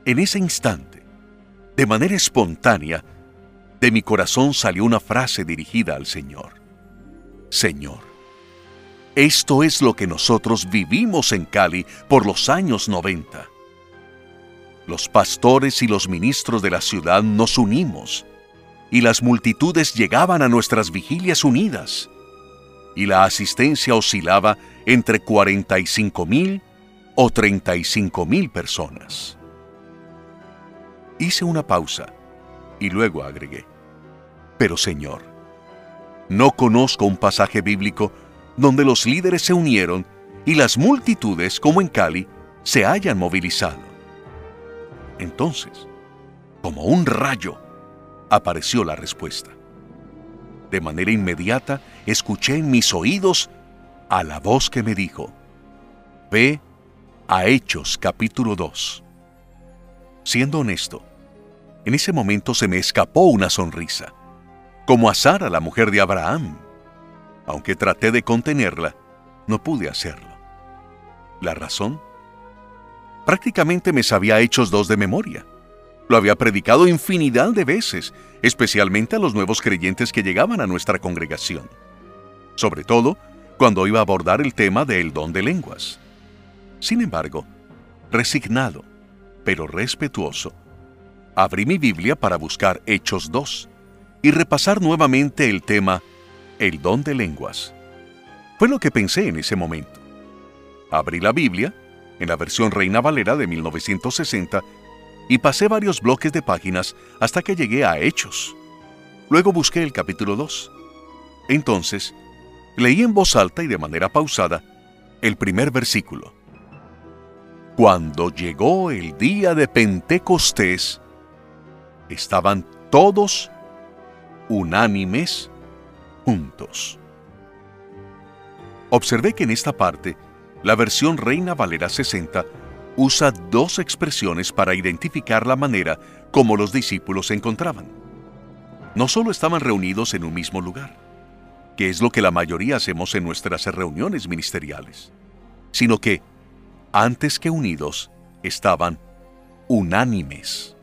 En ese instante, de manera espontánea, de mi corazón salió una frase dirigida al Señor. Señor, esto es lo que nosotros vivimos en Cali por los años 90. los pastores y los ministros de la ciudad nos unimos, y las multitudes llegaban a nuestras vigilias unidas, y la asistencia oscilaba entre 45 mil o 35 mil personas. Hice una pausa y luego agregué, pero Señor, no conozco un pasaje bíblico donde los líderes se unieron y las multitudes, como en Cali, se hayan movilizado. Entonces, como un rayo, apareció la respuesta. De manera inmediata, escuché en mis oídos a la voz que me dijo, Ve a Hechos capítulo 2. Siendo honesto, en ese momento se me escapó una sonrisa, como a Sara, la mujer de Abraham. Aunque traté de contenerla, no pude hacerlo. ¿La razón? Prácticamente me sabía Hechos 2 de memoria. Lo había predicado infinidad de veces, especialmente a los nuevos creyentes que llegaban a nuestra congregación. Sobre todo, cuando iba a abordar el tema del don de lenguas. Sin embargo, resignado, pero respetuoso, abrí mi Biblia para buscar Hechos 2 y repasar nuevamente el tema el don de lenguas. Fue lo que pensé en ese momento. Abrí la Biblia en la versión Reina Valera de 1960 y pasé varios bloques de páginas hasta que llegué a Hechos. Luego busqué el capítulo 2. Entonces, leí en voz alta y de manera pausada el primer versículo. Cuando llegó el día de Pentecostés, estaban todos unánimes juntos. Observé que en esta parte la versión Reina Valera 60 usa dos expresiones para identificar la manera como los discípulos se encontraban. No solo estaban reunidos en un mismo lugar, que es lo que la mayoría hacemos en nuestras reuniones ministeriales, sino que, antes que unidos, estaban unánimes.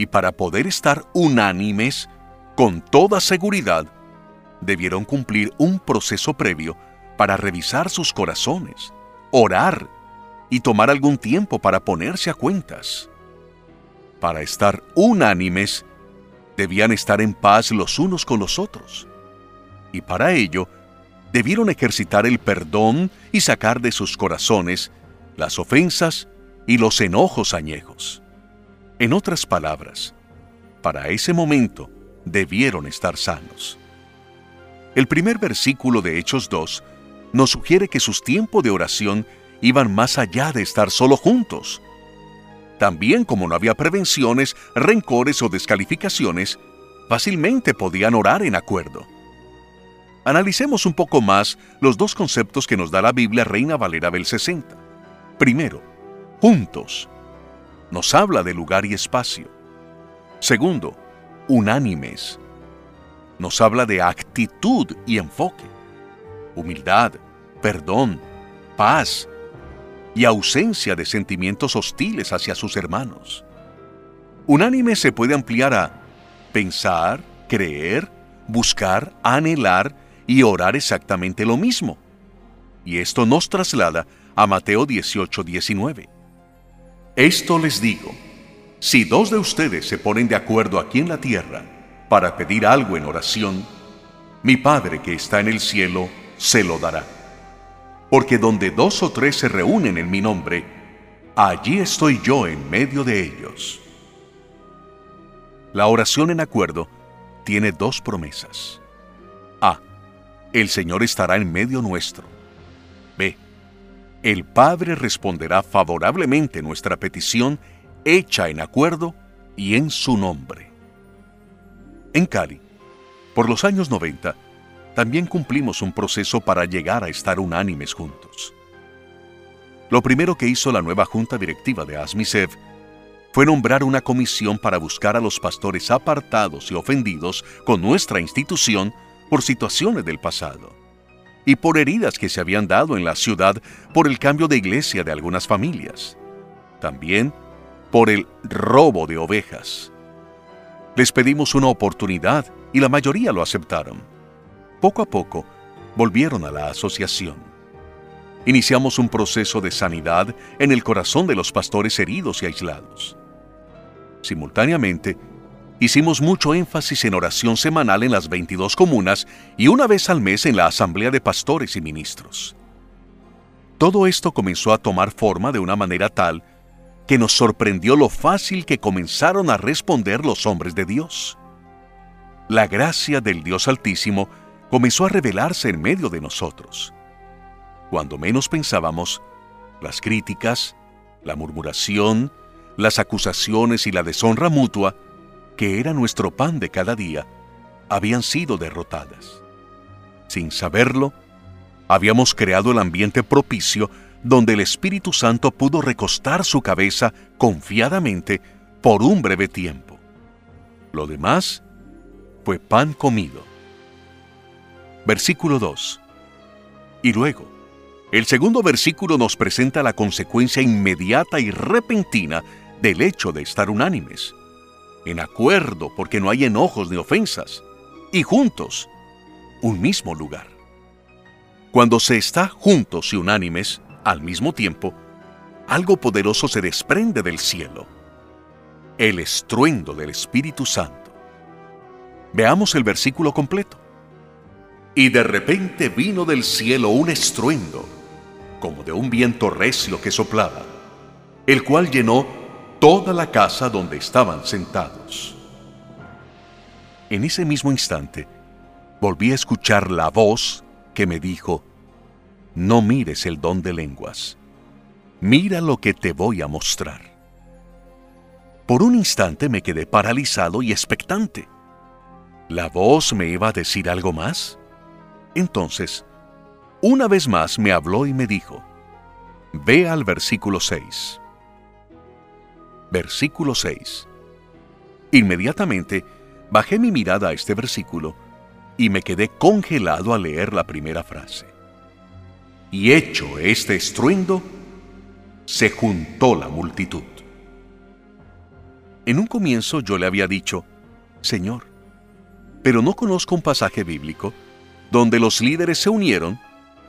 Y para poder estar unánimes, con toda seguridad, debieron cumplir un proceso previo para revisar sus corazones, orar y tomar algún tiempo para ponerse a cuentas. Para estar unánimes, debían estar en paz los unos con los otros. Y para ello, debieron ejercitar el perdón y sacar de sus corazones las ofensas y los enojos añejos. En otras palabras, para ese momento debieron estar sanos. El primer versículo de Hechos 2 nos sugiere que sus tiempos de oración iban más allá de estar solo juntos. También como no había prevenciones, rencores o descalificaciones, fácilmente podían orar en acuerdo. Analicemos un poco más los dos conceptos que nos da la Biblia Reina Valera del 60. Primero, juntos. Nos habla de lugar y espacio. Segundo, unánimes. Nos habla de actitud y enfoque humildad, perdón, paz y ausencia de sentimientos hostiles hacia sus hermanos. Unánime se puede ampliar a pensar, creer, buscar, anhelar y orar exactamente lo mismo. Y esto nos traslada a Mateo 18, 19. Esto les digo, si dos de ustedes se ponen de acuerdo aquí en la tierra para pedir algo en oración, mi Padre que está en el cielo se lo dará. Porque donde dos o tres se reúnen en mi nombre, allí estoy yo en medio de ellos. La oración en acuerdo tiene dos promesas. A. El Señor estará en medio nuestro. El Padre responderá favorablemente nuestra petición hecha en acuerdo y en su nombre. En Cali, por los años 90, también cumplimos un proceso para llegar a estar unánimes juntos. Lo primero que hizo la nueva junta directiva de ASMISEV fue nombrar una comisión para buscar a los pastores apartados y ofendidos con nuestra institución por situaciones del pasado y por heridas que se habían dado en la ciudad por el cambio de iglesia de algunas familias. También por el robo de ovejas. Les pedimos una oportunidad y la mayoría lo aceptaron poco a poco volvieron a la asociación. iniciamos un proceso de sanidad en el corazón de los pastores heridos y aislados. Simultáneamente, hicimos mucho énfasis en oración semanal en las 22 comunas y una vez al mes en la Asamblea de Pastores y Ministros. Todo esto comenzó a tomar forma de una manera tal que nos sorprendió lo fácil que comenzaron a responder los hombres de Dios. La gracia del Dios Altísimo comenzó a revelarse en medio de nosotros. Cuando menos pensábamos, las críticas, la murmuración, las acusaciones y la deshonra mutua, que era nuestro pan de cada día, habían sido derrotadas. Sin saberlo, habíamos creado el ambiente propicio donde el Espíritu Santo pudo recostar su cabeza confiadamente por un breve tiempo. Lo demás fue pan comido. Versículo 2. Y luego, el segundo versículo nos presenta la consecuencia inmediata y repentina del hecho de estar unánimes, en acuerdo porque no hay enojos ni ofensas, y juntos, un mismo lugar. Cuando se está juntos y unánimes, al mismo tiempo, algo poderoso se desprende del cielo. El estruendo del Espíritu Santo. Veamos el versículo completo. Y de repente vino del cielo un estruendo, como de un viento recio que soplaba, el cual llenó toda la casa donde estaban sentados. En ese mismo instante, volví a escuchar la voz que me dijo, no mires el don de lenguas, mira lo que te voy a mostrar. Por un instante me quedé paralizado y expectante. ¿La voz me iba a decir algo más? Entonces, una vez más me habló y me dijo, ve al versículo 6. Versículo 6. Inmediatamente bajé mi mirada a este versículo y me quedé congelado al leer la primera frase. Y hecho este estruendo, se juntó la multitud. En un comienzo yo le había dicho, Señor, pero no conozco un pasaje bíblico donde los líderes se unieron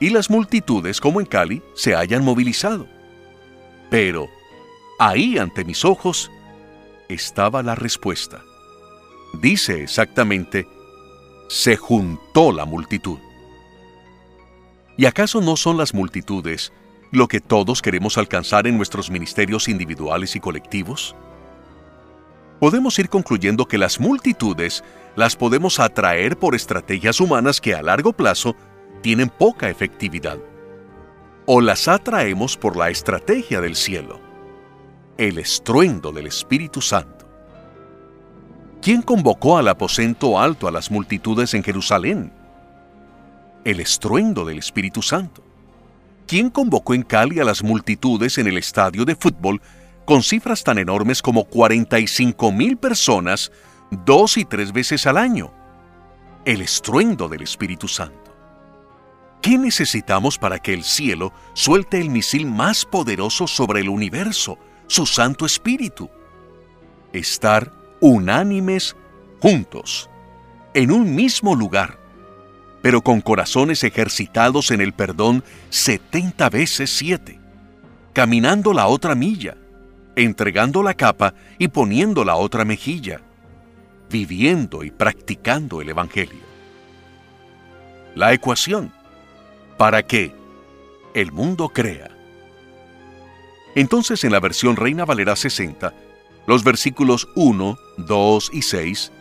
y las multitudes, como en Cali, se hayan movilizado. Pero ahí ante mis ojos estaba la respuesta. Dice exactamente, se juntó la multitud. ¿Y acaso no son las multitudes lo que todos queremos alcanzar en nuestros ministerios individuales y colectivos? Podemos ir concluyendo que las multitudes las podemos atraer por estrategias humanas que a largo plazo tienen poca efectividad. O las atraemos por la estrategia del cielo, el estruendo del Espíritu Santo. ¿Quién convocó al aposento alto a las multitudes en Jerusalén? El estruendo del Espíritu Santo. ¿Quién convocó en Cali a las multitudes en el estadio de fútbol con cifras tan enormes como 45 mil personas dos y tres veces al año? El estruendo del Espíritu Santo. ¿Qué necesitamos para que el cielo suelte el misil más poderoso sobre el universo, su Santo Espíritu? Estar unánimes juntos, en un mismo lugar, pero con corazones ejercitados en el perdón setenta veces siete, caminando la otra milla, entregando la capa y poniendo la otra mejilla, viviendo y practicando el Evangelio. La ecuación, para que el mundo crea. Entonces en la versión Reina Valera 60, los versículos 1, 2 y 6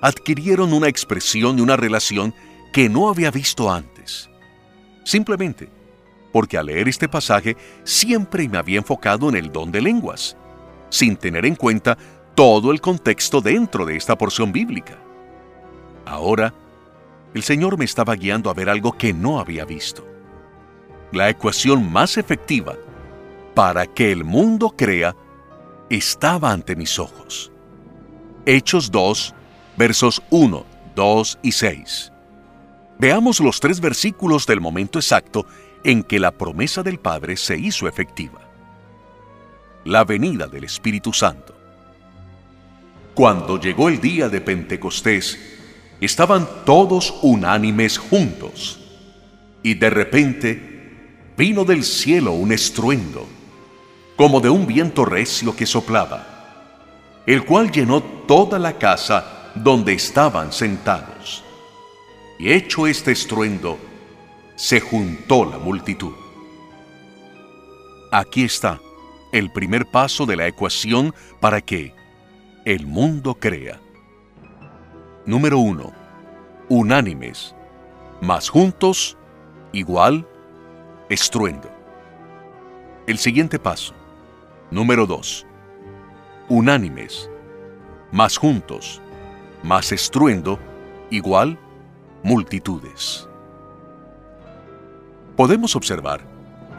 adquirieron una expresión y una relación que no había visto antes. Simplemente porque al leer este pasaje siempre me había enfocado en el don de lenguas, sin tener en cuenta todo el contexto dentro de esta porción bíblica. Ahora, el Señor me estaba guiando a ver algo que no había visto. La ecuación más efectiva para que el mundo crea estaba ante mis ojos. Hechos 2, versos 1, 2 y 6. Veamos los tres versículos del momento exacto en que la promesa del Padre se hizo efectiva. La venida del Espíritu Santo. Cuando llegó el día de Pentecostés, estaban todos unánimes juntos, y de repente vino del cielo un estruendo, como de un viento recio que soplaba, el cual llenó toda la casa donde estaban sentados. Y hecho este estruendo, se juntó la multitud. Aquí está el primer paso de la ecuación para que el mundo crea. Número 1. Unánimes, más juntos, igual, estruendo. El siguiente paso. Número 2. Unánimes, más juntos, más estruendo, igual, multitudes. Podemos observar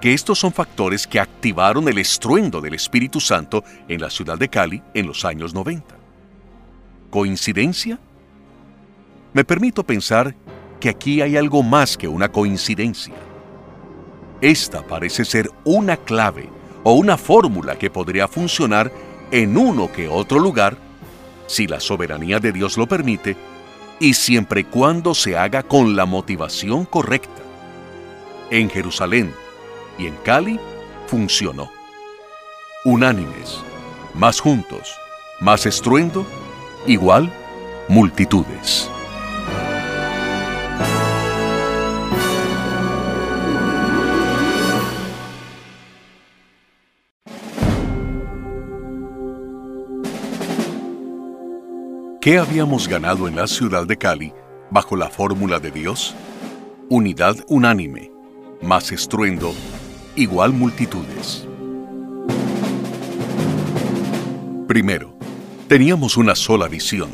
que estos son factores que activaron el estruendo del Espíritu Santo en la ciudad de Cali en los años 90. ¿Coincidencia? Me permito pensar que aquí hay algo más que una coincidencia. Esta parece ser una clave o una fórmula que podría funcionar en uno que otro lugar, si la soberanía de Dios lo permite, y siempre y cuando se haga con la motivación correcta. En Jerusalén y en Cali funcionó. Unánimes, más juntos, más estruendo, igual multitudes. ¿Qué habíamos ganado en la ciudad de Cali bajo la fórmula de Dios? Unidad unánime, más estruendo, igual multitudes. Primero, teníamos una sola visión.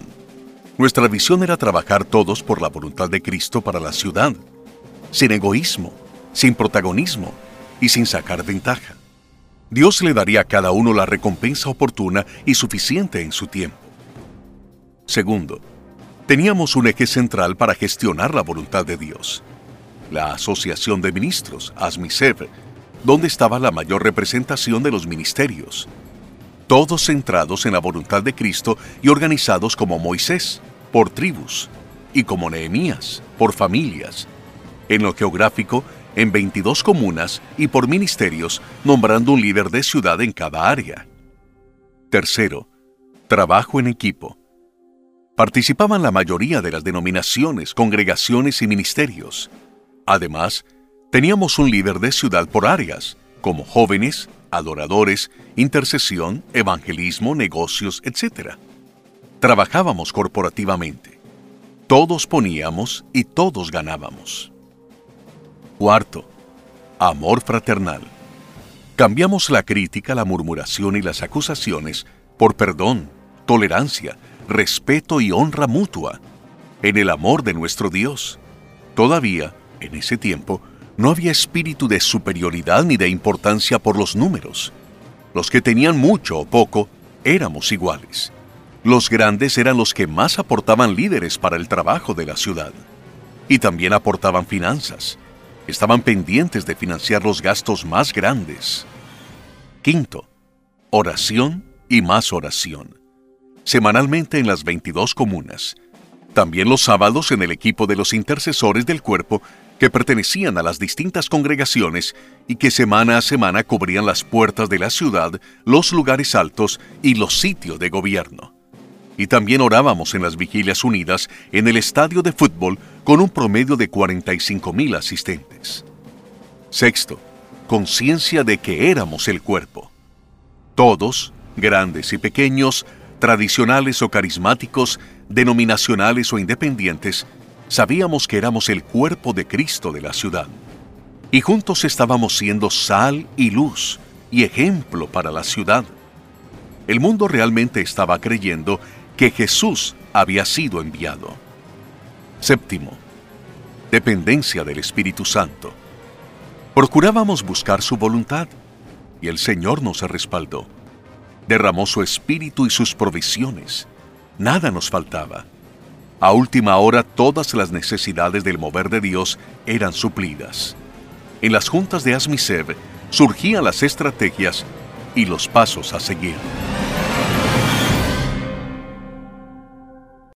Nuestra visión era trabajar todos por la voluntad de Cristo para la ciudad, sin egoísmo, sin protagonismo y sin sacar ventaja. Dios le daría a cada uno la recompensa oportuna y suficiente en su tiempo. Segundo, teníamos un eje central para gestionar la voluntad de Dios. La Asociación de Ministros, ASMISEV, donde estaba la mayor representación de los ministerios. Todos centrados en la voluntad de Cristo y organizados como Moisés, por tribus, y como Nehemías, por familias. En lo geográfico, en 22 comunas y por ministerios, nombrando un líder de ciudad en cada área. Tercero, trabajo en equipo participaban la mayoría de las denominaciones, congregaciones y ministerios. Además, teníamos un líder de ciudad por áreas, como jóvenes, adoradores, intercesión, evangelismo, negocios, etc. Trabajábamos corporativamente. Todos poníamos y todos ganábamos. Cuarto, amor fraternal. Cambiamos la crítica, la murmuración y las acusaciones por perdón, tolerancia, respeto y honra mutua, en el amor de nuestro Dios. Todavía, en ese tiempo, no había espíritu de superioridad ni de importancia por los números. Los que tenían mucho o poco éramos iguales. Los grandes eran los que más aportaban líderes para el trabajo de la ciudad. Y también aportaban finanzas. Estaban pendientes de financiar los gastos más grandes. Quinto, oración y más oración semanalmente en las 22 comunas. También los sábados en el equipo de los intercesores del cuerpo que pertenecían a las distintas congregaciones y que semana a semana cubrían las puertas de la ciudad, los lugares altos y los sitios de gobierno. Y también orábamos en las vigilias unidas en el estadio de fútbol con un promedio de 45 mil asistentes. Sexto, conciencia de que éramos el cuerpo. Todos, grandes y pequeños, tradicionales o carismáticos, denominacionales o independientes, sabíamos que éramos el cuerpo de Cristo de la ciudad. Y juntos estábamos siendo sal y luz y ejemplo para la ciudad. El mundo realmente estaba creyendo que Jesús había sido enviado. Séptimo, dependencia del Espíritu Santo. Procurábamos buscar su voluntad y el Señor nos respaldó derramó su espíritu y sus provisiones. Nada nos faltaba. A última hora todas las necesidades del mover de Dios eran suplidas. En las juntas de Asmisev surgían las estrategias y los pasos a seguir.